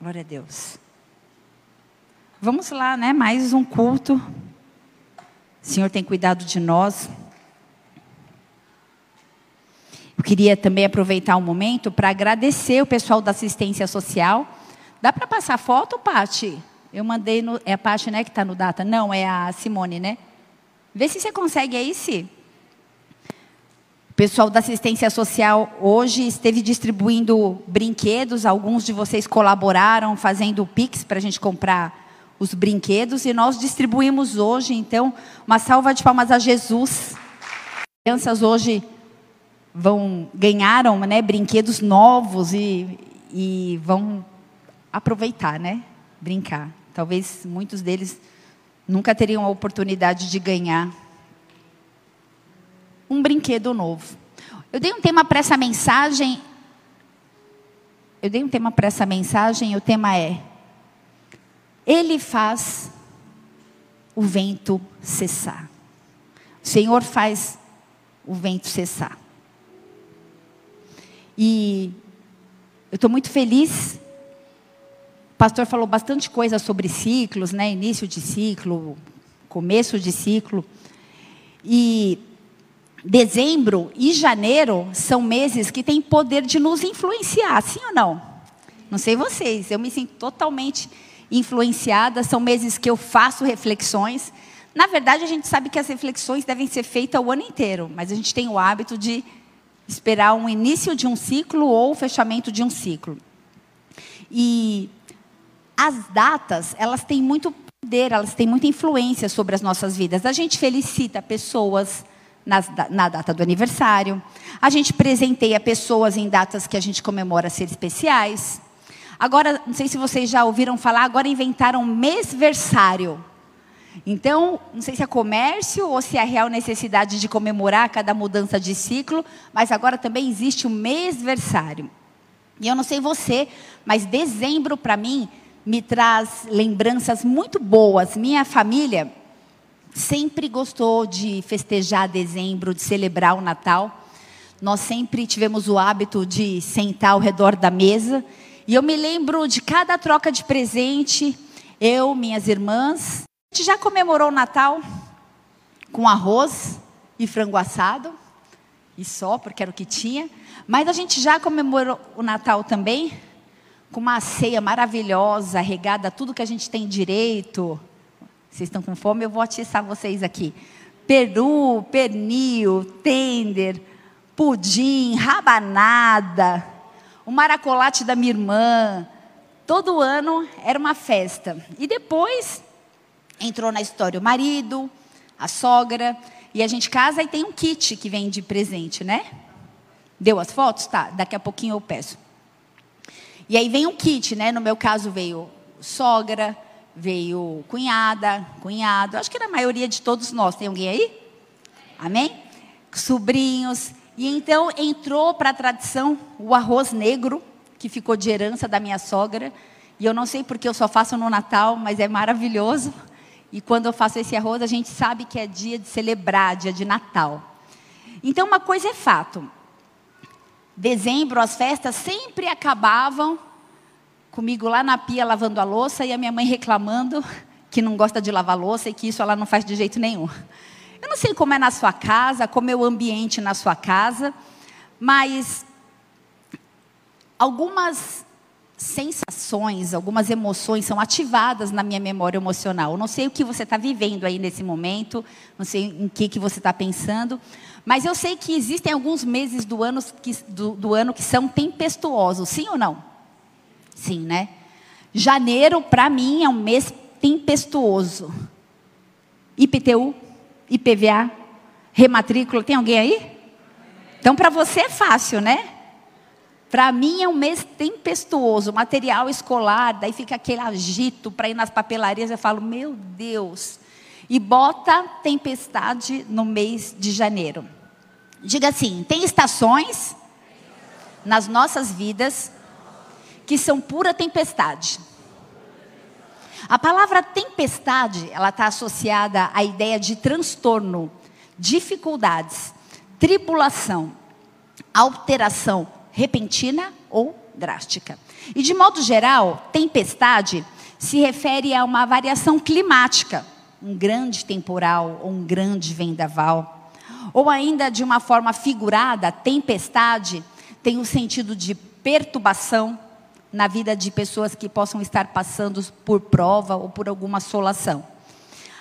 Glória a Deus. Vamos lá, né? Mais um culto. O Senhor tem cuidado de nós. Eu queria também aproveitar um momento para agradecer o pessoal da assistência social. Dá para passar foto, Pati? Eu mandei no. É a Pati, né, que está no data? Não, é a Simone, né? Vê se você consegue aí, se. O pessoal da assistência social hoje esteve distribuindo brinquedos. Alguns de vocês colaboraram fazendo o Pix para a gente comprar os brinquedos. E nós distribuímos hoje, então, uma salva de palmas a Jesus. As crianças hoje vão ganharam né, brinquedos novos e, e vão aproveitar, né? Brincar. Talvez muitos deles nunca teriam a oportunidade de ganhar um brinquedo novo. Eu dei um tema para essa mensagem. Eu dei um tema para essa mensagem, o tema é: Ele faz o vento cessar. O Senhor faz o vento cessar. E eu estou muito feliz. O pastor falou bastante coisa sobre ciclos, né? Início de ciclo, começo de ciclo. E Dezembro e janeiro são meses que têm poder de nos influenciar, sim ou não? Não sei vocês, eu me sinto totalmente influenciada. São meses que eu faço reflexões. Na verdade, a gente sabe que as reflexões devem ser feitas o ano inteiro, mas a gente tem o hábito de esperar um início de um ciclo ou o fechamento de um ciclo. E as datas, elas têm muito poder, elas têm muita influência sobre as nossas vidas. A gente felicita pessoas nas, na data do aniversário. A gente presenteia pessoas em datas que a gente comemora ser especiais. Agora, não sei se vocês já ouviram falar, agora inventaram mêsversário. Então, não sei se é comércio ou se é a real necessidade de comemorar cada mudança de ciclo, mas agora também existe o mêsversário. E eu não sei você, mas dezembro para mim me traz lembranças muito boas. Minha família, sempre gostou de festejar dezembro, de celebrar o Natal. Nós sempre tivemos o hábito de sentar ao redor da mesa. E eu me lembro de cada troca de presente, eu, minhas irmãs. A gente já comemorou o Natal com arroz e frango assado, e só, porque era o que tinha. Mas a gente já comemorou o Natal também com uma ceia maravilhosa, regada a tudo que a gente tem direito, vocês estão com fome? Eu vou atiçar vocês aqui. Peru, pernil, tender, pudim, rabanada, o maracolate da minha irmã. Todo ano era uma festa. E depois entrou na história o marido, a sogra, e a gente casa e tem um kit que vem de presente, né? Deu as fotos? Tá, daqui a pouquinho eu peço. E aí vem um kit, né? No meu caso veio sogra, veio cunhada, cunhado, acho que na maioria de todos nós. Tem alguém aí? Amém? Sobrinhos. E então entrou para a tradição o arroz negro, que ficou de herança da minha sogra. E eu não sei porque eu só faço no Natal, mas é maravilhoso. E quando eu faço esse arroz, a gente sabe que é dia de celebrar, dia de Natal. Então, uma coisa é fato: dezembro, as festas sempre acabavam comigo lá na pia lavando a louça e a minha mãe reclamando que não gosta de lavar louça e que isso ela não faz de jeito nenhum. Eu não sei como é na sua casa, como é o ambiente na sua casa, mas algumas sensações, algumas emoções são ativadas na minha memória emocional. Eu não sei o que você está vivendo aí nesse momento, não sei em que, que você está pensando, mas eu sei que existem alguns meses do ano que, do, do ano que são tempestuosos, sim ou não? Sim, né? Janeiro, para mim, é um mês tempestuoso. IPTU, IPVA, rematrícula, tem alguém aí? Então, para você é fácil, né? Para mim é um mês tempestuoso, material escolar, daí fica aquele agito para ir nas papelarias. Eu falo, meu Deus. E bota tempestade no mês de janeiro. Diga assim: tem estações nas nossas vidas que são pura tempestade. A palavra tempestade, ela está associada à ideia de transtorno, dificuldades, tribulação, alteração repentina ou drástica. E de modo geral, tempestade se refere a uma variação climática, um grande temporal ou um grande vendaval. Ou ainda de uma forma figurada, tempestade tem o sentido de perturbação na vida de pessoas que possam estar passando por prova ou por alguma assolação.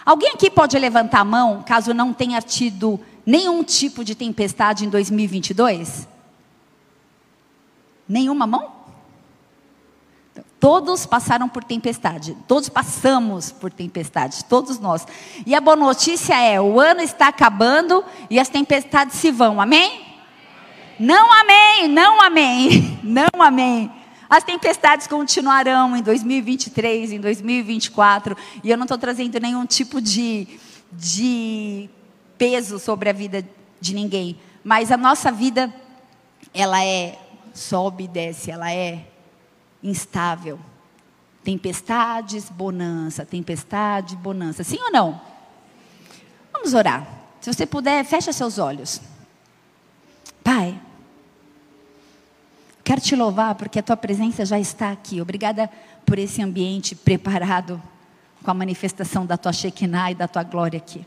Alguém aqui pode levantar a mão caso não tenha tido nenhum tipo de tempestade em 2022? Nenhuma mão? Todos passaram por tempestade, todos passamos por tempestade, todos nós. E a boa notícia é: o ano está acabando e as tempestades se vão, amém? Não amém, não amém, não amém. As tempestades continuarão em 2023, em 2024, e eu não estou trazendo nenhum tipo de, de peso sobre a vida de ninguém, mas a nossa vida, ela é sobe e desce, ela é instável. Tempestades, bonança, tempestade, bonança. Sim ou não? Vamos orar. Se você puder, fecha seus olhos. Pai, Quero te louvar porque a tua presença já está aqui. Obrigada por esse ambiente preparado com a manifestação da tua Shekinah e da tua glória aqui.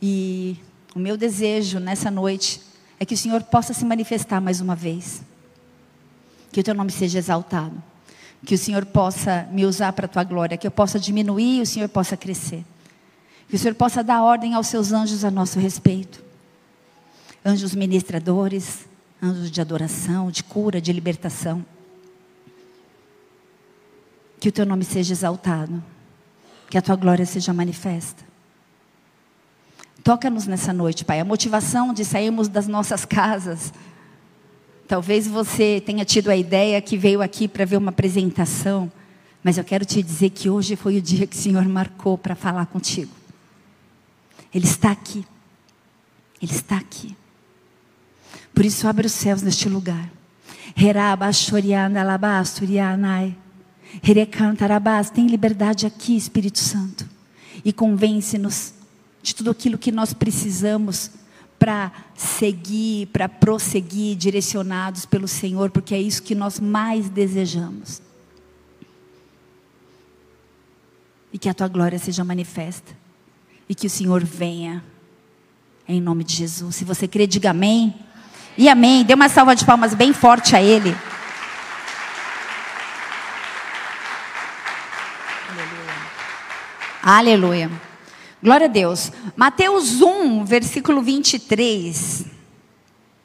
E o meu desejo nessa noite é que o Senhor possa se manifestar mais uma vez. Que o teu nome seja exaltado. Que o Senhor possa me usar para a tua glória. Que eu possa diminuir e o Senhor possa crescer. Que o Senhor possa dar ordem aos seus anjos a nosso respeito. Anjos ministradores, anjos de adoração, de cura, de libertação. Que o teu nome seja exaltado, que a tua glória seja manifesta. Toca-nos nessa noite, Pai. A motivação de sairmos das nossas casas. Talvez você tenha tido a ideia que veio aqui para ver uma apresentação, mas eu quero te dizer que hoje foi o dia que o Senhor marcou para falar contigo. Ele está aqui. Ele está aqui. Por isso, abre os céus neste lugar. Tem liberdade aqui, Espírito Santo. E convence-nos de tudo aquilo que nós precisamos para seguir, para prosseguir, direcionados pelo Senhor, porque é isso que nós mais desejamos. E que a tua glória seja manifesta. E que o Senhor venha. Em nome de Jesus. Se você crê, diga amém. E amém. Dê uma salva de palmas bem forte a Ele. Aleluia. Aleluia. Glória a Deus. Mateus 1, versículo 23.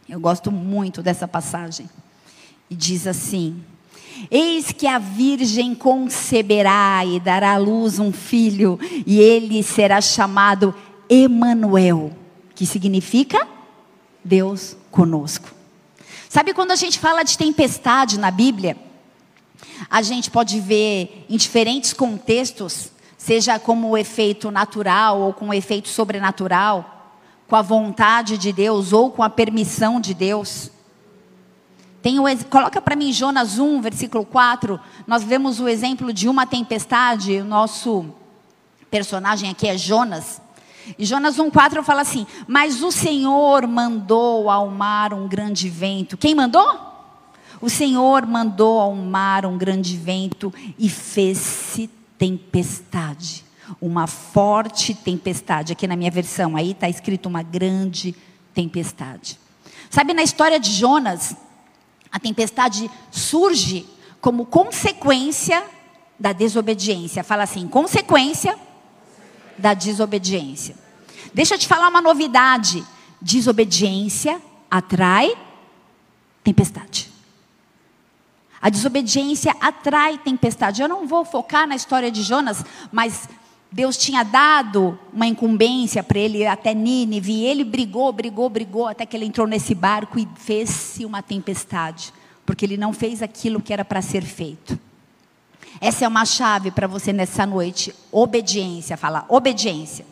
Eu gosto muito dessa passagem. E diz assim: Eis que a virgem conceberá e dará à luz um filho, e ele será chamado Emanuel, que significa Deus conosco. Sabe quando a gente fala de tempestade na Bíblia, a gente pode ver em diferentes contextos, seja como efeito natural ou com efeito sobrenatural, com a vontade de Deus ou com a permissão de Deus. Tem o, coloca para mim Jonas 1, versículo 4. Nós vemos o exemplo de uma tempestade. O nosso personagem aqui é Jonas. E Jonas 1,4 fala assim: Mas o Senhor mandou ao mar um grande vento. Quem mandou? O Senhor mandou ao mar um grande vento e fez-se tempestade. Uma forte tempestade. Aqui na minha versão, aí está escrito uma grande tempestade. Sabe, na história de Jonas, a tempestade surge como consequência da desobediência. Fala assim: consequência da desobediência. Deixa eu te falar uma novidade: desobediência atrai tempestade. A desobediência atrai tempestade. Eu não vou focar na história de Jonas, mas Deus tinha dado uma incumbência para ele até Nínive, e ele brigou, brigou, brigou, até que ele entrou nesse barco e fez-se uma tempestade, porque ele não fez aquilo que era para ser feito. Essa é uma chave para você nessa noite. Obediência, fala obediência.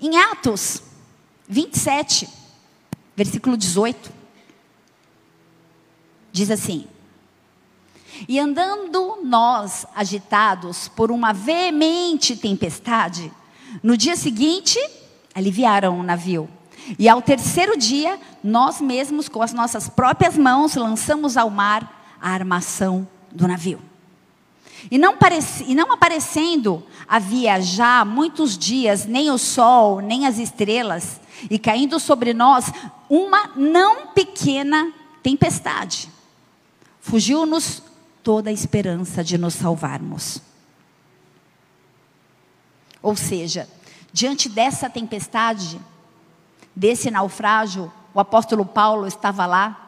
Em Atos 27, versículo 18, diz assim: E andando nós agitados por uma veemente tempestade, no dia seguinte aliviaram o navio. E ao terceiro dia, nós mesmos, com as nossas próprias mãos, lançamos ao mar a armação do navio. E não, e não aparecendo havia já muitos dias nem o sol, nem as estrelas, e caindo sobre nós uma não pequena tempestade. Fugiu-nos toda a esperança de nos salvarmos. Ou seja, diante dessa tempestade, desse naufrágio, o apóstolo Paulo estava lá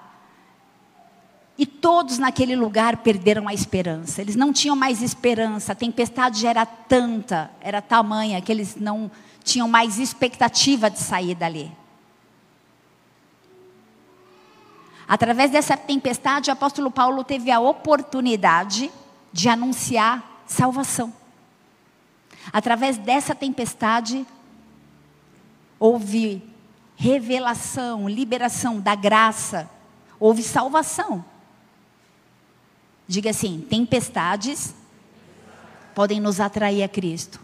e todos naquele lugar perderam a esperança. Eles não tinham mais esperança. A tempestade já era tanta, era tamanha, que eles não tinham mais expectativa de sair dali. Através dessa tempestade, o apóstolo Paulo teve a oportunidade de anunciar salvação. Através dessa tempestade, houve revelação, liberação da graça, houve salvação. Diga assim: tempestades podem nos atrair a Cristo.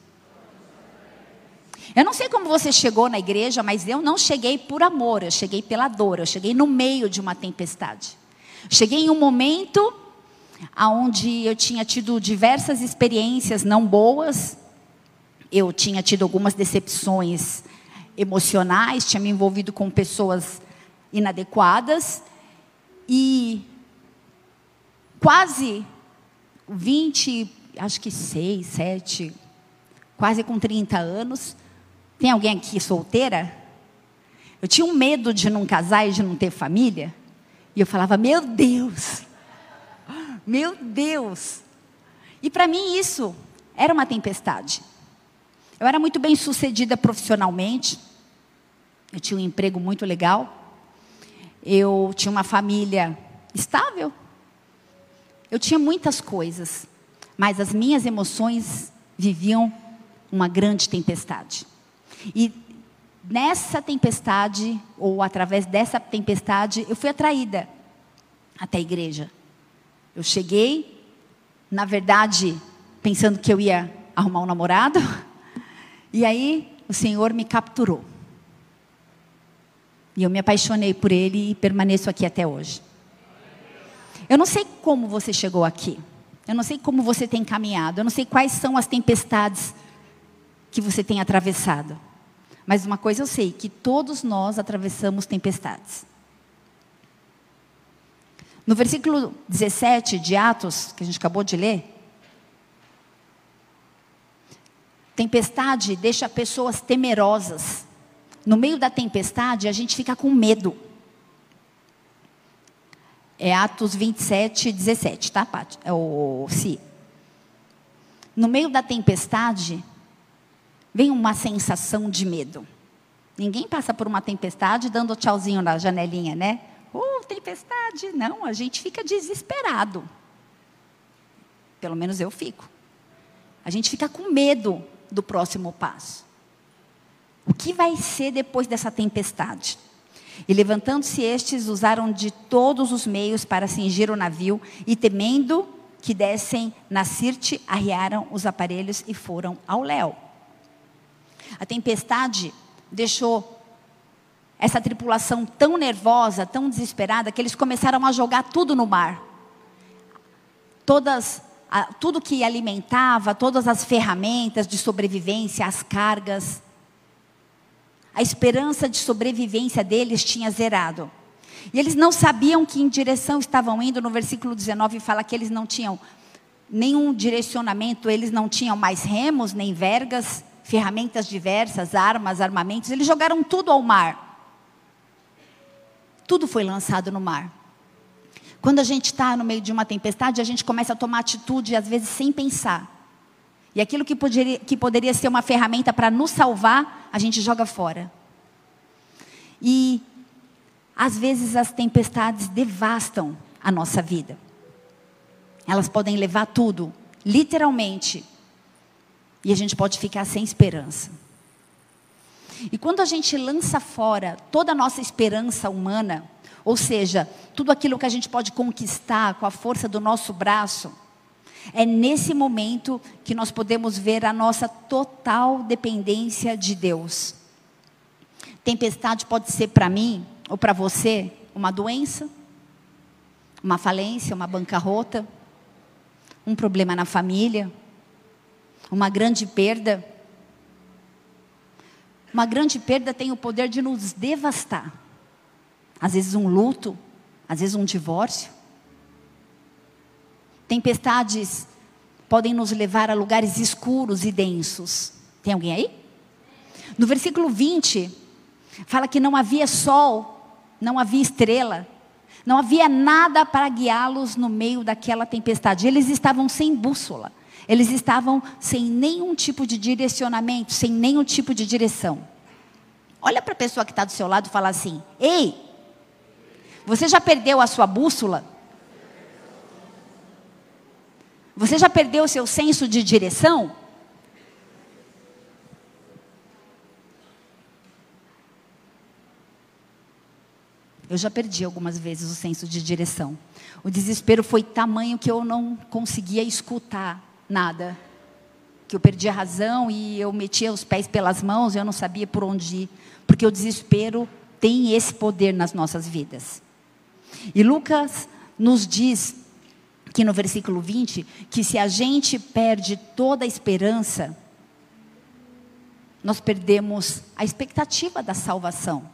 Eu não sei como você chegou na igreja, mas eu não cheguei por amor, eu cheguei pela dor, eu cheguei no meio de uma tempestade. Cheguei em um momento onde eu tinha tido diversas experiências não boas, eu tinha tido algumas decepções emocionais, tinha me envolvido com pessoas inadequadas e quase 20, acho que 6, 7, quase com 30 anos. Tem alguém aqui solteira? Eu tinha um medo de não casar e de não ter família. E eu falava, meu Deus, meu Deus. E para mim isso era uma tempestade. Eu era muito bem sucedida profissionalmente. Eu tinha um emprego muito legal. Eu tinha uma família estável. Eu tinha muitas coisas, mas as minhas emoções viviam uma grande tempestade. E nessa tempestade, ou através dessa tempestade, eu fui atraída até a igreja. Eu cheguei, na verdade, pensando que eu ia arrumar um namorado, e aí o Senhor me capturou. E eu me apaixonei por ele e permaneço aqui até hoje. Eu não sei como você chegou aqui. Eu não sei como você tem caminhado. Eu não sei quais são as tempestades que você tem atravessado. Mas uma coisa eu sei, que todos nós atravessamos tempestades. No versículo 17 de Atos, que a gente acabou de ler, tempestade deixa pessoas temerosas. No meio da tempestade, a gente fica com medo. É Atos 27, 17, tá, Paty? É o Si. No meio da tempestade, vem uma sensação de medo. Ninguém passa por uma tempestade dando tchauzinho na janelinha, né? Oh, tempestade! Não, a gente fica desesperado. Pelo menos eu fico. A gente fica com medo do próximo passo. O que vai ser depois dessa tempestade? E levantando-se estes, usaram de todos os meios para cingir o navio, e temendo que dessem na Sirte, arriaram os aparelhos e foram ao léu. A tempestade deixou essa tripulação tão nervosa, tão desesperada, que eles começaram a jogar tudo no mar. Todas, tudo que alimentava, todas as ferramentas de sobrevivência, as cargas, a esperança de sobrevivência deles tinha zerado. E eles não sabiam que em direção estavam indo. No versículo 19 fala que eles não tinham nenhum direcionamento, eles não tinham mais remos, nem vergas, ferramentas diversas, armas, armamentos. Eles jogaram tudo ao mar. Tudo foi lançado no mar. Quando a gente está no meio de uma tempestade, a gente começa a tomar atitude, às vezes sem pensar. E aquilo que poderia, que poderia ser uma ferramenta para nos salvar, a gente joga fora. E às vezes as tempestades devastam a nossa vida. Elas podem levar tudo, literalmente. E a gente pode ficar sem esperança. E quando a gente lança fora toda a nossa esperança humana, ou seja, tudo aquilo que a gente pode conquistar com a força do nosso braço, é nesse momento que nós podemos ver a nossa total dependência de Deus. Tempestade pode ser para mim ou para você uma doença, uma falência, uma bancarrota, um problema na família, uma grande perda. Uma grande perda tem o poder de nos devastar. Às vezes um luto, às vezes um divórcio. Tempestades podem nos levar a lugares escuros e densos. Tem alguém aí? No versículo 20, fala que não havia sol, não havia estrela, não havia nada para guiá-los no meio daquela tempestade. Eles estavam sem bússola, eles estavam sem nenhum tipo de direcionamento, sem nenhum tipo de direção. Olha para a pessoa que está do seu lado e fala assim: Ei, você já perdeu a sua bússola? Você já perdeu o seu senso de direção? Eu já perdi algumas vezes o senso de direção. O desespero foi tamanho que eu não conseguia escutar nada. Que eu perdi a razão e eu metia os pés pelas mãos e eu não sabia por onde ir. Porque o desespero tem esse poder nas nossas vidas. E Lucas nos diz que no versículo 20 que se a gente perde toda a esperança, nós perdemos a expectativa da salvação.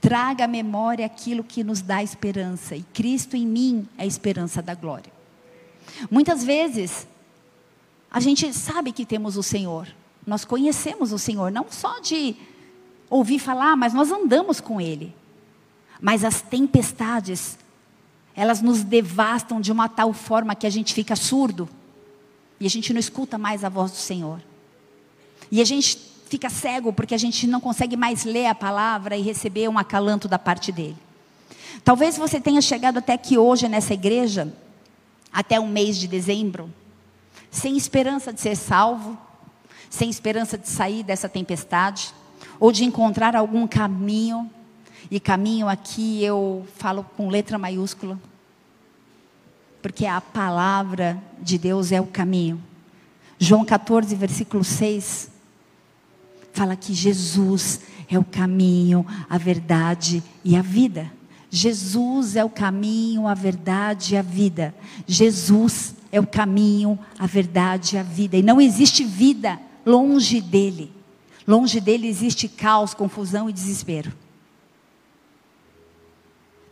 Traga à memória aquilo que nos dá esperança, e Cristo em mim é a esperança da glória. Muitas vezes, a gente sabe que temos o Senhor, nós conhecemos o Senhor, não só de ouvir falar, mas nós andamos com Ele. Mas as tempestades, elas nos devastam de uma tal forma que a gente fica surdo, e a gente não escuta mais a voz do Senhor. E a gente fica cego porque a gente não consegue mais ler a palavra e receber um acalanto da parte dele. Talvez você tenha chegado até aqui hoje nessa igreja, até o mês de dezembro, sem esperança de ser salvo, sem esperança de sair dessa tempestade, ou de encontrar algum caminho, e caminho aqui eu falo com letra maiúscula, porque a palavra de Deus é o caminho. João 14, versículo 6 fala que Jesus é o caminho, a verdade e a vida. Jesus é o caminho, a verdade e a vida. Jesus é o caminho, a verdade e a vida. E não existe vida longe dele. Longe dele existe caos, confusão e desespero.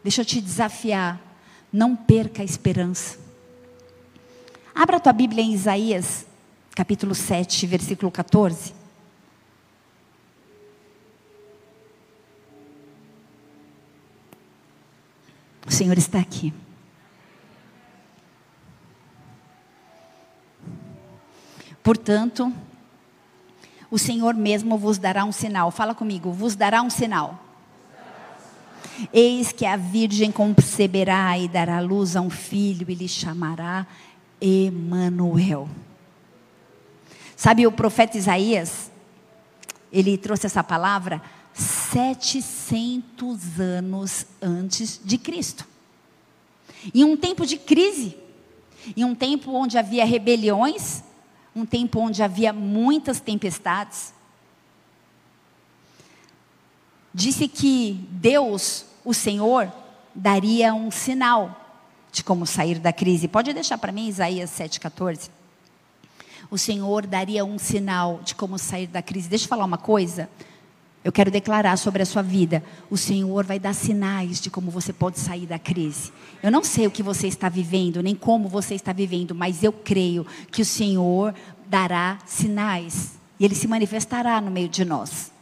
Deixa eu te desafiar. Não perca a esperança. Abra a tua Bíblia em Isaías, capítulo 7, versículo 14. O Senhor está aqui. Portanto, o Senhor mesmo vos dará um sinal. Fala comigo, vos dará um sinal. Eis que a virgem conceberá e dará luz a um filho e lhe chamará Emanuel. Sabe o profeta Isaías? Ele trouxe essa palavra 700 anos antes de Cristo. Em um tempo de crise, em um tempo onde havia rebeliões, um tempo onde havia muitas tempestades. Disse que Deus, o Senhor, daria um sinal de como sair da crise. Pode deixar para mim Isaías 7,14? O Senhor daria um sinal de como sair da crise. Deixa eu falar uma coisa. Eu quero declarar sobre a sua vida: o Senhor vai dar sinais de como você pode sair da crise. Eu não sei o que você está vivendo, nem como você está vivendo, mas eu creio que o Senhor dará sinais e ele se manifestará no meio de nós.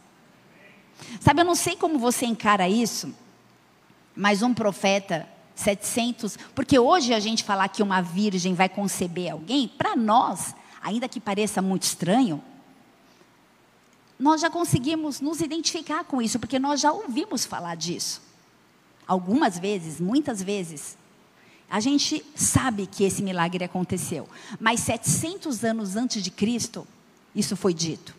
Sabe, eu não sei como você encara isso, mas um profeta 700, porque hoje a gente falar que uma virgem vai conceber alguém, para nós, ainda que pareça muito estranho, nós já conseguimos nos identificar com isso, porque nós já ouvimos falar disso. Algumas vezes, muitas vezes. A gente sabe que esse milagre aconteceu. Mas 700 anos antes de Cristo, isso foi dito.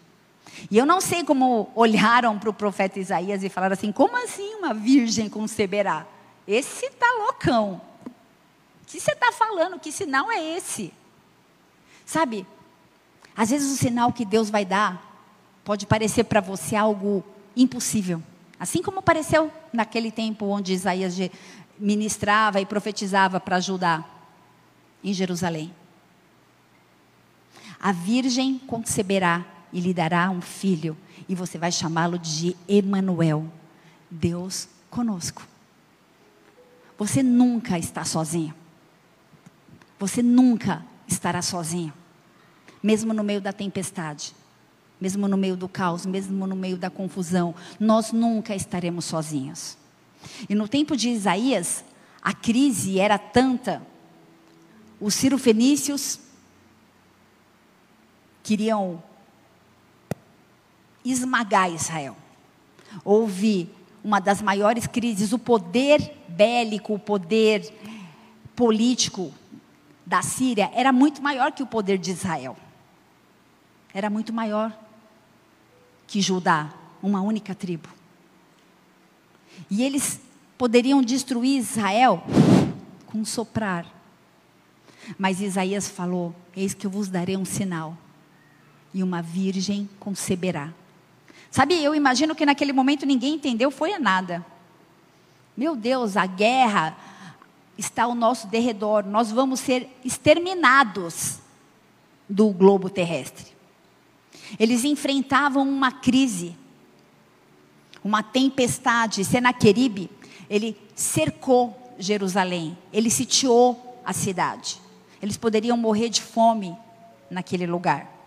E eu não sei como olharam para o profeta Isaías e falaram assim: como assim uma virgem conceberá? Esse está loucão. O que você está falando? Que sinal é esse? Sabe, às vezes o sinal que Deus vai dar pode parecer para você algo impossível, Assim como apareceu naquele tempo onde Isaías ministrava e profetizava para Judá em Jerusalém. A virgem conceberá e lhe dará um filho, e você vai chamá-lo de Emanuel, Deus conosco. Você nunca está sozinho. Você nunca estará sozinho. Mesmo no meio da tempestade, mesmo no meio do caos, mesmo no meio da confusão, nós nunca estaremos sozinhos. E no tempo de Isaías, a crise era tanta, os cirofenícios queriam esmagar Israel. Houve uma das maiores crises, o poder bélico, o poder político da Síria era muito maior que o poder de Israel. Era muito maior que Judá, uma única tribo. E eles poderiam destruir Israel com um soprar. Mas Isaías falou: Eis que eu vos darei um sinal, e uma virgem conceberá. Sabe, eu imagino que naquele momento ninguém entendeu, foi a nada. Meu Deus, a guerra está ao nosso derredor, nós vamos ser exterminados do globo terrestre. Eles enfrentavam uma crise, uma tempestade. Senaqueribe, ele cercou Jerusalém, ele sitiou a cidade. Eles poderiam morrer de fome naquele lugar.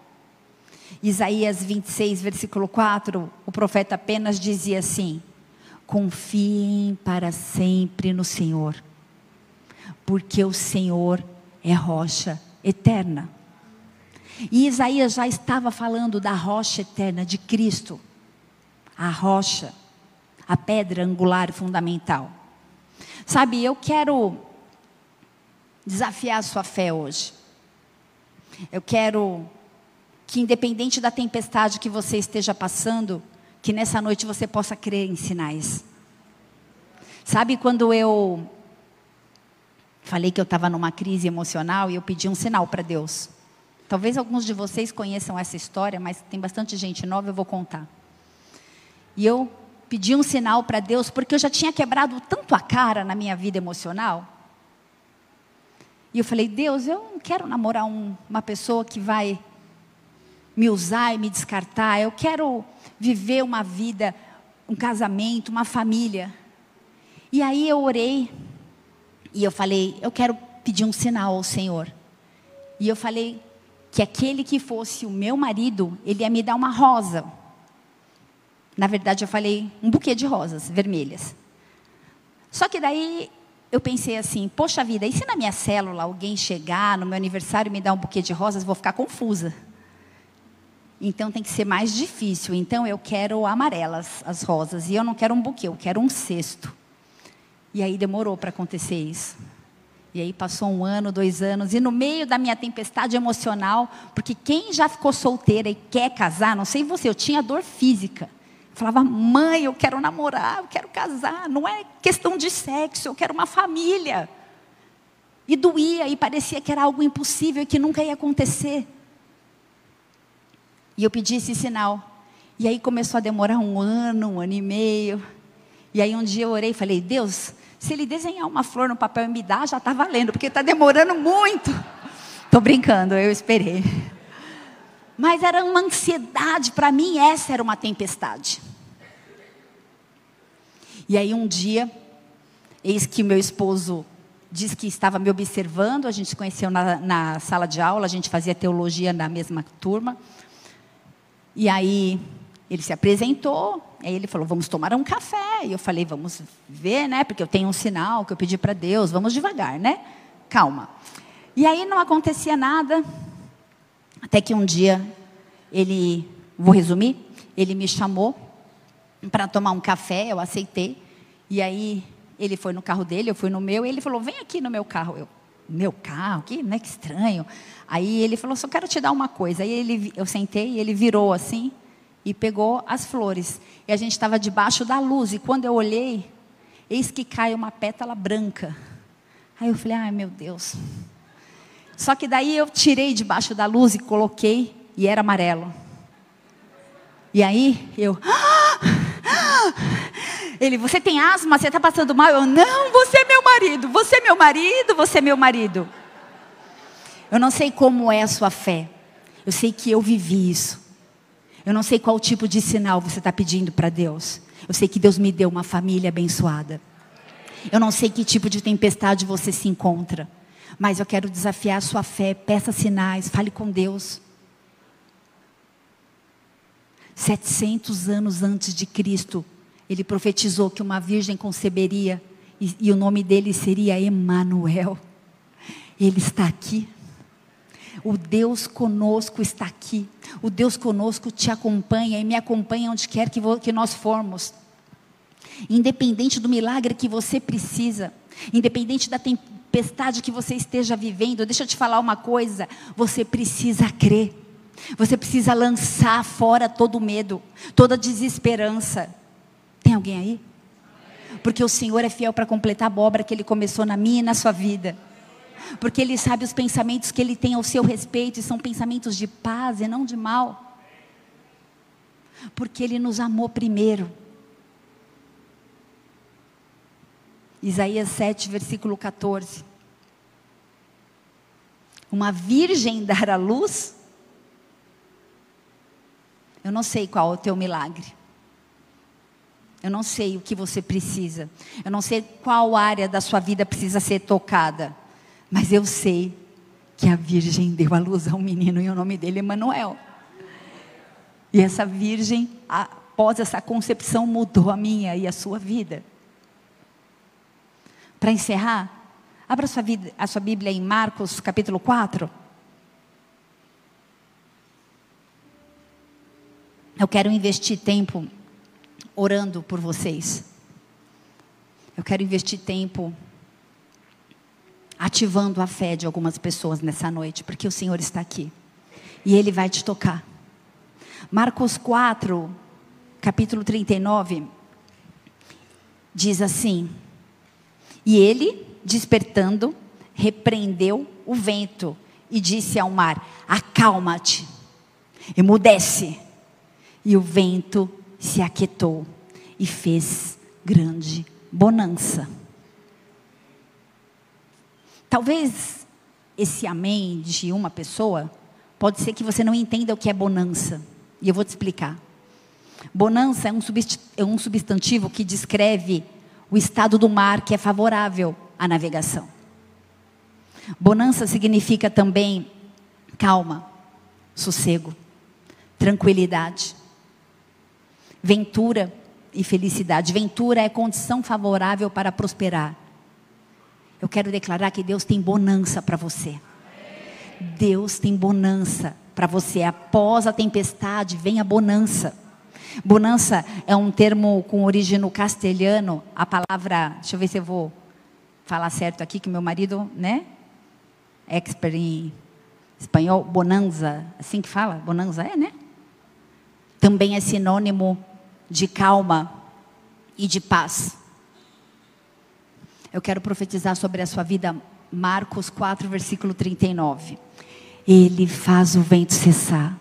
Isaías 26, versículo 4, o profeta apenas dizia assim: Confiem para sempre no Senhor, porque o Senhor é rocha eterna. E Isaías já estava falando da rocha eterna de Cristo, a rocha, a pedra angular fundamental. Sabe, eu quero desafiar a sua fé hoje. Eu quero que independente da tempestade que você esteja passando, que nessa noite você possa crer em sinais. Sabe quando eu falei que eu estava numa crise emocional e eu pedi um sinal para Deus? Talvez alguns de vocês conheçam essa história, mas tem bastante gente nova, eu vou contar. E eu pedi um sinal para Deus porque eu já tinha quebrado tanto a cara na minha vida emocional. E eu falei, Deus, eu não quero namorar um, uma pessoa que vai me usar e me descartar. Eu quero viver uma vida, um casamento, uma família. E aí eu orei e eu falei, eu quero pedir um sinal ao Senhor. E eu falei que aquele que fosse o meu marido, ele ia me dar uma rosa. Na verdade, eu falei um buquê de rosas vermelhas. Só que daí eu pensei assim, poxa vida, e se na minha célula alguém chegar no meu aniversário e me dar um buquê de rosas, vou ficar confusa. Então tem que ser mais difícil. Então eu quero amarelas, as rosas. E eu não quero um buquê, eu quero um cesto. E aí demorou para acontecer isso. E aí passou um ano, dois anos, e no meio da minha tempestade emocional, porque quem já ficou solteira e quer casar, não sei você, eu tinha dor física. Eu falava, mãe, eu quero namorar, eu quero casar, não é questão de sexo, eu quero uma família. E doía, e parecia que era algo impossível e que nunca ia acontecer. E eu pedi esse sinal. E aí começou a demorar um ano, um ano e meio. E aí um dia eu orei e falei, Deus, se ele desenhar uma flor no papel e me dar, já está valendo, porque está demorando muito. Estou brincando, eu esperei. Mas era uma ansiedade, para mim essa era uma tempestade. E aí um dia, eis que meu esposo disse que estava me observando, a gente se conheceu na, na sala de aula, a gente fazia teologia na mesma turma. E aí ele se apresentou, aí ele falou: "Vamos tomar um café". E eu falei: "Vamos ver, né? Porque eu tenho um sinal que eu pedi para Deus, vamos devagar, né? Calma". E aí não acontecia nada, até que um dia ele, vou resumir, ele me chamou para tomar um café, eu aceitei. E aí ele foi no carro dele, eu fui no meu, e ele falou: "Vem aqui no meu carro". Eu: "Meu carro? Que, né, que estranho". Aí ele falou: "Só quero te dar uma coisa". Aí ele, eu sentei e ele virou assim e pegou as flores. E a gente estava debaixo da luz. E quando eu olhei, eis que cai uma pétala branca. Aí eu falei: "Ai, meu Deus". Só que daí eu tirei debaixo da luz e coloquei e era amarelo. E aí eu Ele, você tem asma, você está passando mal? Eu, não, você é meu marido, você é meu marido, você é meu marido. Eu não sei como é a sua fé, eu sei que eu vivi isso. Eu não sei qual tipo de sinal você está pedindo para Deus. Eu sei que Deus me deu uma família abençoada. Eu não sei que tipo de tempestade você se encontra. Mas eu quero desafiar a sua fé. Peça sinais, fale com Deus. 700 anos antes de Cristo, ele profetizou que uma virgem conceberia e, e o nome dele seria Emanuel. Ele está aqui. O Deus conosco está aqui. O Deus conosco te acompanha e me acompanha onde quer que, que nós formos. Independente do milagre que você precisa, independente da tempestade que você esteja vivendo, deixa eu te falar uma coisa: você precisa crer. Você precisa lançar fora todo medo, toda desesperança. Tem alguém aí? Porque o Senhor é fiel para completar a obra que Ele começou na minha e na sua vida. Porque Ele sabe os pensamentos que Ele tem ao seu respeito e são pensamentos de paz e não de mal. Porque Ele nos amou primeiro. Isaías 7, versículo 14. Uma virgem dar à luz eu não sei qual é o teu milagre. Eu não sei o que você precisa. Eu não sei qual área da sua vida precisa ser tocada. Mas eu sei que a virgem deu à luz a um menino e o nome dele é Manuel. E essa virgem, após essa concepção, mudou a minha e a sua vida. Para encerrar, abra a sua, vida, a sua Bíblia em Marcos capítulo 4. Eu quero investir tempo orando por vocês. Eu quero investir tempo ativando a fé de algumas pessoas nessa noite, porque o Senhor está aqui e Ele vai te tocar. Marcos 4, capítulo 39, diz assim: E ele, despertando, repreendeu o vento e disse ao mar: Acalma-te, emudece. E o vento se aquietou e fez grande bonança. Talvez esse amém de uma pessoa, pode ser que você não entenda o que é bonança. E eu vou te explicar. Bonança é um, é um substantivo que descreve o estado do mar que é favorável à navegação. Bonança significa também calma, sossego, tranquilidade ventura e felicidade. Ventura é condição favorável para prosperar. Eu quero declarar que Deus tem bonança para você. Deus tem bonança para você. Após a tempestade, vem a bonança. Bonança é um termo com origem no castelhano. A palavra, deixa eu ver se eu vou falar certo aqui, que meu marido, né? Expert em espanhol, bonanza, assim que fala? Bonanza é, né? Também é sinônimo de calma e de paz. Eu quero profetizar sobre a sua vida, Marcos 4, versículo 39. Ele faz o vento cessar.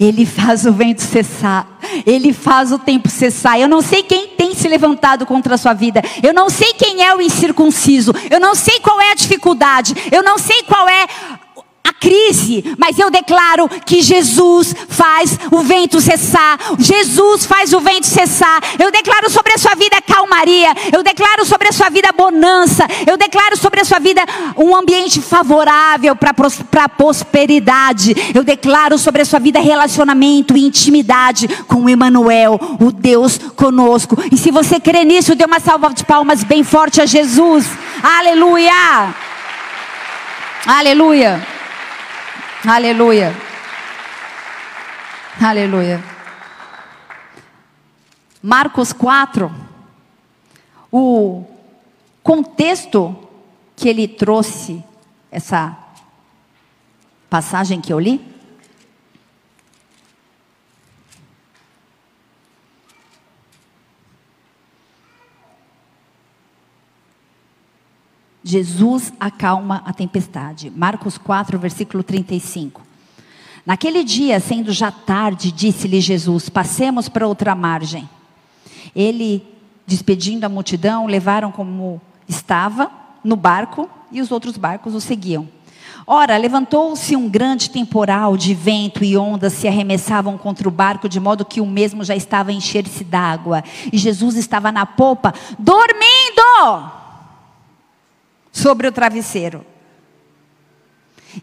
Ele faz o vento cessar. Ele faz o tempo cessar. Eu não sei quem tem se levantado contra a sua vida. Eu não sei quem é o incircunciso. Eu não sei qual é a dificuldade. Eu não sei qual é a crise, mas eu declaro que Jesus faz o vento cessar. Jesus faz o vento cessar. Eu declaro sobre a sua vida calmaria. Eu declaro sobre a sua vida bonança. Eu declaro sobre a sua vida um ambiente favorável para a prosperidade. Eu declaro sobre a sua vida relacionamento e intimidade com o Emanuel, o Deus conosco. E se você crê nisso, dê uma salva de palmas bem forte a Jesus. Aleluia! Aleluia! Aleluia. Aleluia. Marcos 4, o contexto que ele trouxe, essa passagem que eu li, Jesus acalma a tempestade. Marcos 4, versículo 35. Naquele dia, sendo já tarde, disse-lhe Jesus: Passemos para outra margem. Ele Despedindo a multidão, levaram como estava no barco e os outros barcos o seguiam. Ora, levantou-se um grande temporal de vento e ondas se arremessavam contra o barco, de modo que o mesmo já estava a encher-se d'água. E Jesus estava na popa, dormindo sobre o travesseiro.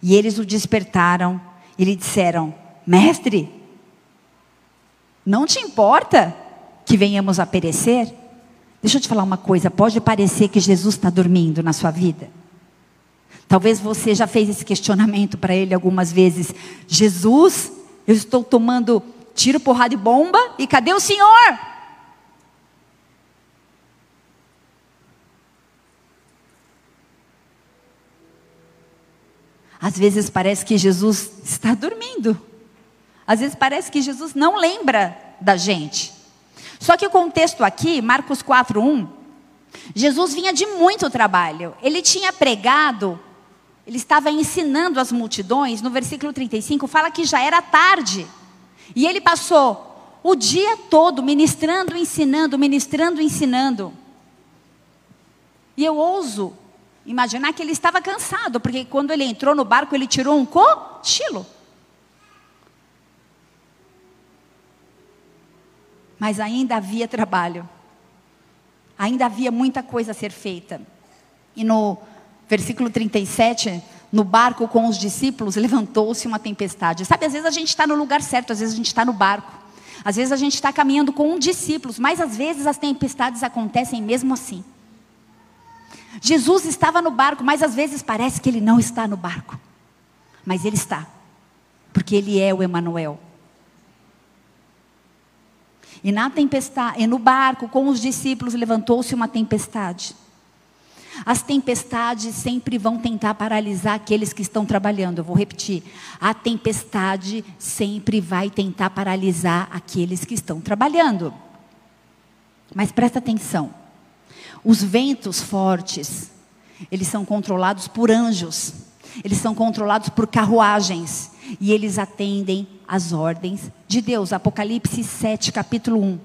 E eles o despertaram e lhe disseram: Mestre, não te importa que venhamos a perecer? Deixa eu te falar uma coisa: pode parecer que Jesus está dormindo na sua vida. Talvez você já fez esse questionamento para ele algumas vezes. Jesus, eu estou tomando tiro, porrada e bomba, e cadê o Senhor? Às vezes parece que Jesus está dormindo. Às vezes parece que Jesus não lembra da gente. Só que o contexto aqui, Marcos 4:1, Jesus vinha de muito trabalho. Ele tinha pregado ele estava ensinando as multidões, no versículo 35 fala que já era tarde. E ele passou o dia todo ministrando, ensinando, ministrando, ensinando. E eu ouso imaginar que ele estava cansado, porque quando ele entrou no barco, ele tirou um cochilo. Mas ainda havia trabalho. Ainda havia muita coisa a ser feita. E no versículo 37, no barco com os discípulos, levantou-se uma tempestade. Sabe, às vezes a gente está no lugar certo, às vezes a gente está no barco. Às vezes a gente está caminhando com um discípulos, mas às vezes as tempestades acontecem mesmo assim. Jesus estava no barco, mas às vezes parece que ele não está no barco. Mas ele está, porque ele é o Emanuel. E na tempestade, e no barco com os discípulos levantou-se uma tempestade. As tempestades sempre vão tentar paralisar aqueles que estão trabalhando. Eu vou repetir. A tempestade sempre vai tentar paralisar aqueles que estão trabalhando. Mas presta atenção. Os ventos fortes, eles são controlados por anjos. Eles são controlados por carruagens. E eles atendem às ordens de Deus. Apocalipse 7, capítulo 1.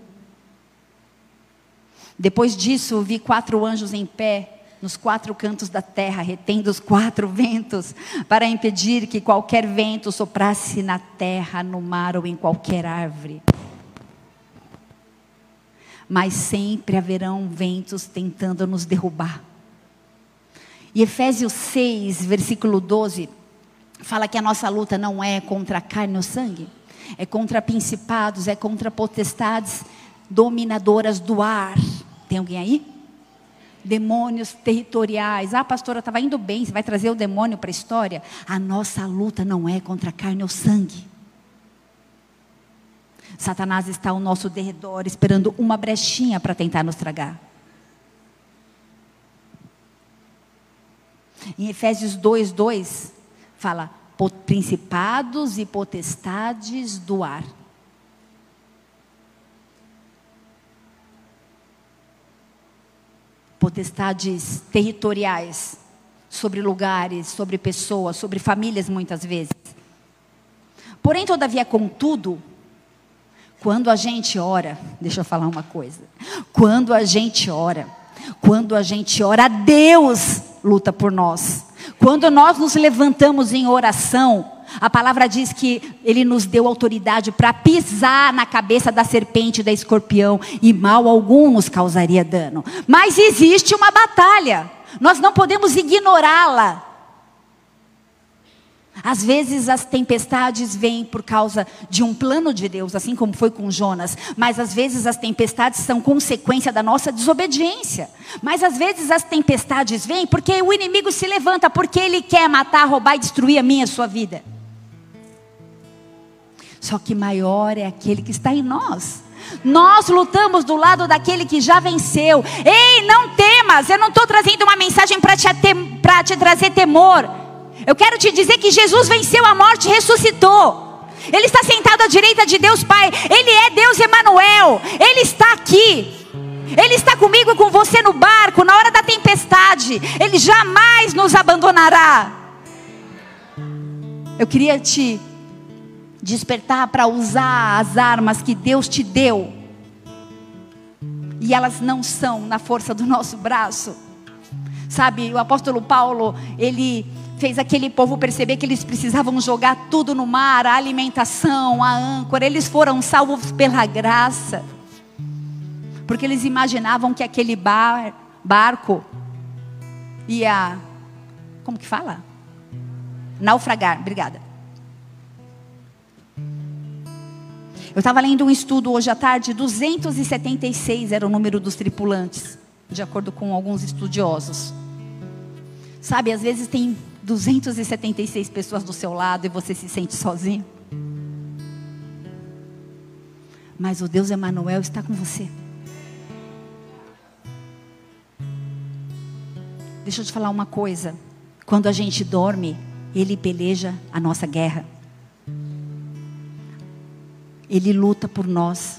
Depois disso, vi quatro anjos em pé nos quatro cantos da terra, retendo os quatro ventos, para impedir que qualquer vento soprasse na terra, no mar ou em qualquer árvore. Mas sempre haverão ventos tentando nos derrubar. E Efésios 6, versículo 12, fala que a nossa luta não é contra a carne ou sangue, é contra principados, é contra potestades dominadoras do ar. Tem alguém aí? demônios territoriais. Ah, pastora, estava indo bem, você vai trazer o demônio para a história? A nossa luta não é contra a carne ou sangue. Satanás está ao nosso derredor, esperando uma brechinha para tentar nos tragar. Em Efésios 2, 2, fala: principados e potestades do ar. potestades territoriais sobre lugares, sobre pessoas, sobre famílias muitas vezes. Porém, todavia, contudo, quando a gente ora, deixa eu falar uma coisa. Quando a gente ora, quando a gente ora, Deus luta por nós. Quando nós nos levantamos em oração, a palavra diz que ele nos deu autoridade para pisar na cabeça da serpente e da escorpião e mal algum nos causaria dano. Mas existe uma batalha. Nós não podemos ignorá-la. Às vezes as tempestades vêm por causa de um plano de Deus, assim como foi com Jonas. Mas às vezes as tempestades são consequência da nossa desobediência. Mas às vezes as tempestades vêm porque o inimigo se levanta, porque ele quer matar, roubar e destruir a minha e a sua vida. Só que maior é aquele que está em nós. Nós lutamos do lado daquele que já venceu. Ei, não temas. Eu não estou trazendo uma mensagem para te, te trazer temor. Eu quero te dizer que Jesus venceu a morte e ressuscitou. Ele está sentado à direita de Deus Pai. Ele é Deus Emanuel. Ele está aqui. Ele está comigo com você no barco, na hora da tempestade. Ele jamais nos abandonará. Eu queria te despertar para usar as armas que Deus te deu. e elas não são na força do nosso braço. Sabe, o apóstolo Paulo, ele fez aquele povo perceber que eles precisavam jogar tudo no mar, a alimentação, a âncora. Eles foram salvos pela graça. Porque eles imaginavam que aquele bar, barco ia. Como que fala? Naufragar. Obrigada. Eu estava lendo um estudo hoje à tarde, 276 era o número dos tripulantes, de acordo com alguns estudiosos. Sabe, às vezes tem 276 pessoas do seu lado e você se sente sozinho. Mas o Deus Emanuel está com você. Deixa eu te falar uma coisa. Quando a gente dorme, ele peleja a nossa guerra. Ele luta por nós.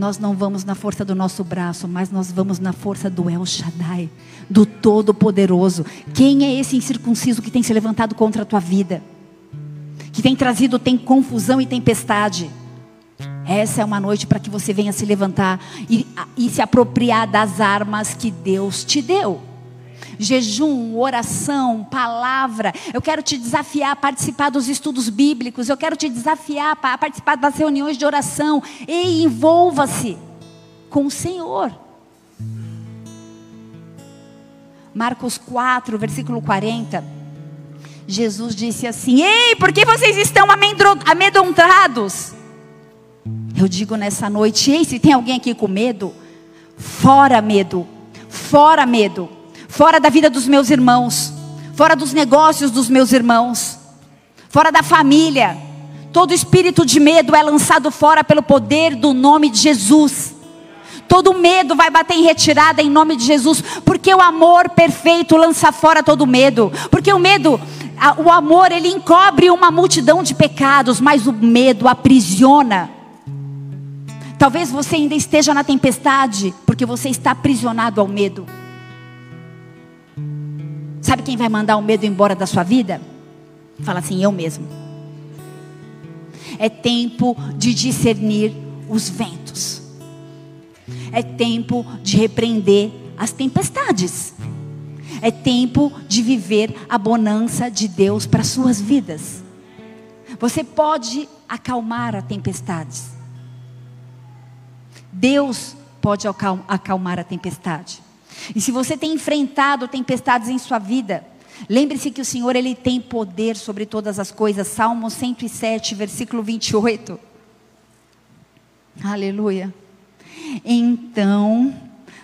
Nós não vamos na força do nosso braço, mas nós vamos na força do El Shaddai, do Todo-Poderoso. Quem é esse incircunciso que tem se levantado contra a tua vida? Que tem trazido tem confusão e tempestade? Essa é uma noite para que você venha se levantar e, e se apropriar das armas que Deus te deu jejum, oração, palavra. Eu quero te desafiar a participar dos estudos bíblicos. Eu quero te desafiar a participar das reuniões de oração. E envolva-se com o Senhor. Marcos 4, versículo 40. Jesus disse assim: Ei, por que vocês estão amedrontados? Eu digo nessa noite: Ei, se tem alguém aqui com medo, fora medo, fora medo fora da vida dos meus irmãos, fora dos negócios dos meus irmãos, fora da família. Todo espírito de medo é lançado fora pelo poder do nome de Jesus. Todo medo vai bater em retirada em nome de Jesus, porque o amor perfeito lança fora todo medo. Porque o medo, o amor, ele encobre uma multidão de pecados, mas o medo aprisiona. Talvez você ainda esteja na tempestade, porque você está aprisionado ao medo. Sabe quem vai mandar o medo embora da sua vida? Fala assim, eu mesmo. É tempo de discernir os ventos. É tempo de repreender as tempestades. É tempo de viver a bonança de Deus para suas vidas. Você pode acalmar a tempestades. Deus pode acalmar a tempestade. E se você tem enfrentado tempestades em sua vida, lembre-se que o Senhor ele tem poder sobre todas as coisas. Salmo 107, versículo 28. Aleluia. Então,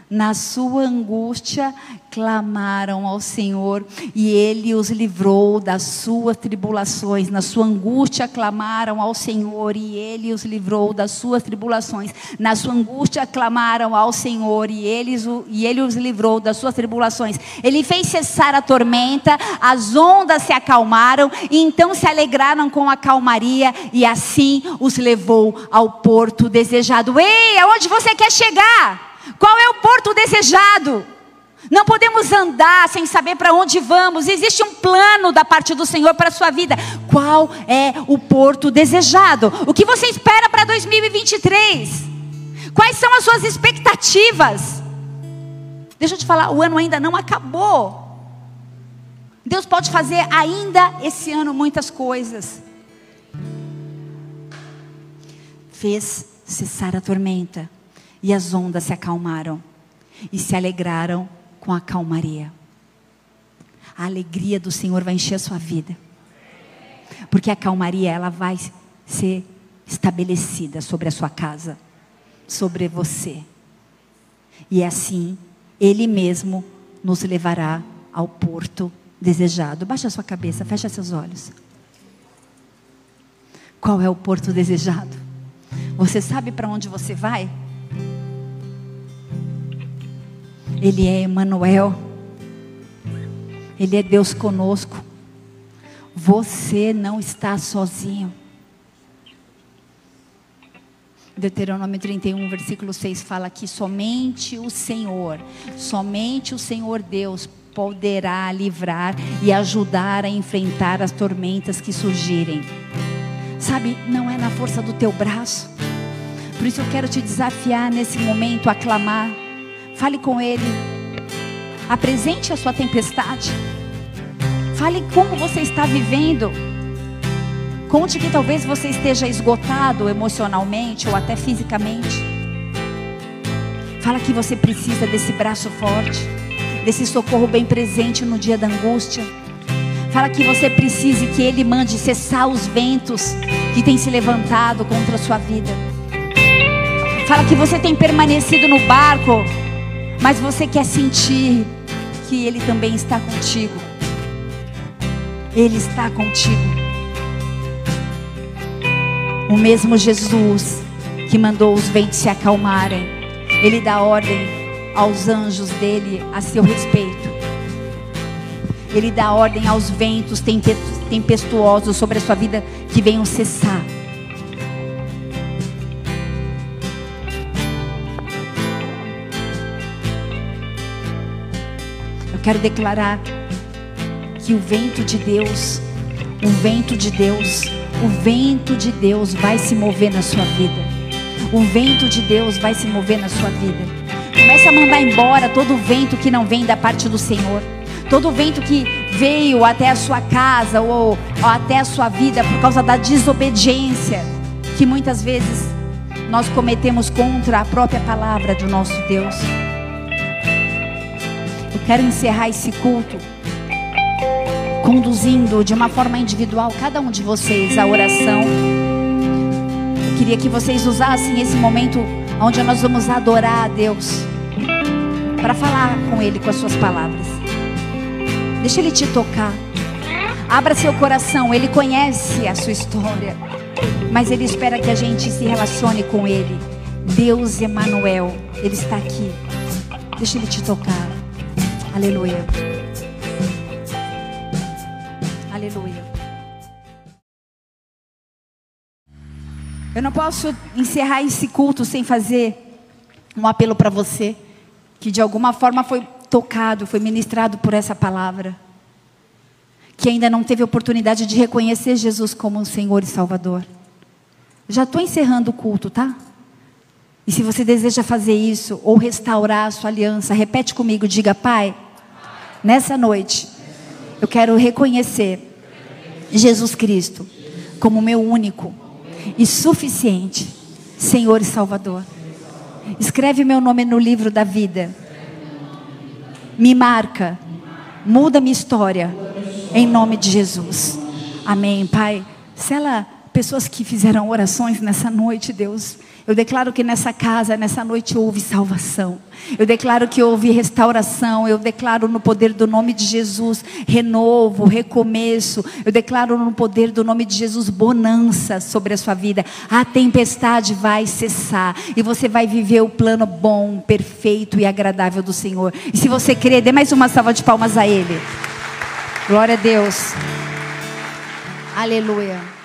na sua angústia, clamaram ao Senhor e ele os livrou das suas tribulações. Na sua angústia clamaram ao Senhor e ele os livrou das suas tribulações. Na sua angústia clamaram ao Senhor e ele, e ele os livrou das suas tribulações. Ele fez cessar a tormenta, as ondas se acalmaram e então se alegraram com a calmaria e assim os levou ao porto desejado. Ei, aonde você quer chegar? Qual é o porto desejado? Não podemos andar sem saber para onde vamos. Existe um plano da parte do Senhor para a sua vida. Qual é o porto desejado? O que você espera para 2023? Quais são as suas expectativas? Deixa eu te falar, o ano ainda não acabou. Deus pode fazer ainda esse ano muitas coisas. Fez cessar a tormenta e as ondas se acalmaram e se alegraram com a calmaria. A alegria do Senhor vai encher a sua vida. Porque a calmaria ela vai ser estabelecida sobre a sua casa, sobre você. E assim, ele mesmo nos levará ao porto desejado. Baixa a sua cabeça, fecha seus olhos. Qual é o porto desejado? Você sabe para onde você vai? Ele é Emmanuel. Ele é Deus conosco. Você não está sozinho. Deuteronômio 31, versículo 6 fala que somente o Senhor, somente o Senhor Deus poderá livrar e ajudar a enfrentar as tormentas que surgirem. Sabe, não é na força do teu braço. Por isso eu quero te desafiar nesse momento a clamar. Fale com Ele. Apresente a sua tempestade. Fale como você está vivendo. Conte que talvez você esteja esgotado emocionalmente ou até fisicamente. Fala que você precisa desse braço forte, desse socorro bem presente no dia da angústia. Fala que você precisa que Ele mande cessar os ventos que têm se levantado contra a sua vida. Fala que você tem permanecido no barco, mas você quer sentir que Ele também está contigo. Ele está contigo. O mesmo Jesus que mandou os ventos se acalmarem, Ele dá ordem aos anjos dele a seu respeito. Ele dá ordem aos ventos tempestuosos sobre a sua vida que venham cessar. Quero declarar que o vento de Deus, o vento de Deus, o vento de Deus vai se mover na sua vida. O vento de Deus vai se mover na sua vida. Comece a mandar embora todo o vento que não vem da parte do Senhor. Todo o vento que veio até a sua casa ou, ou até a sua vida por causa da desobediência que muitas vezes nós cometemos contra a própria palavra do nosso Deus. Eu quero encerrar esse culto conduzindo de uma forma individual cada um de vocês a oração. Eu queria que vocês usassem esse momento onde nós vamos adorar a Deus para falar com Ele com as suas palavras. Deixa Ele te tocar. Abra seu coração. Ele conhece a sua história, mas Ele espera que a gente se relacione com Ele. Deus Emanuel, Ele está aqui. Deixa Ele te tocar. Aleluia. Aleluia. Eu não posso encerrar esse culto sem fazer um apelo para você que de alguma forma foi tocado, foi ministrado por essa palavra, que ainda não teve oportunidade de reconhecer Jesus como o Senhor e Salvador. Já estou encerrando o culto, tá? E se você deseja fazer isso ou restaurar a sua aliança, repete comigo, diga, Pai, nessa noite eu quero reconhecer Jesus Cristo como meu único e suficiente Senhor e Salvador. Escreve meu nome no livro da vida. Me marca. Muda minha história. Em nome de Jesus. Amém, Pai. Sela pessoas que fizeram orações nessa noite, Deus. Eu declaro que nessa casa, nessa noite, houve salvação. Eu declaro que houve restauração. Eu declaro no poder do nome de Jesus renovo, recomeço. Eu declaro no poder do nome de Jesus bonança sobre a sua vida. A tempestade vai cessar e você vai viver o plano bom, perfeito e agradável do Senhor. E se você crer, dê mais uma salva de palmas a Ele. Glória a Deus. Aleluia.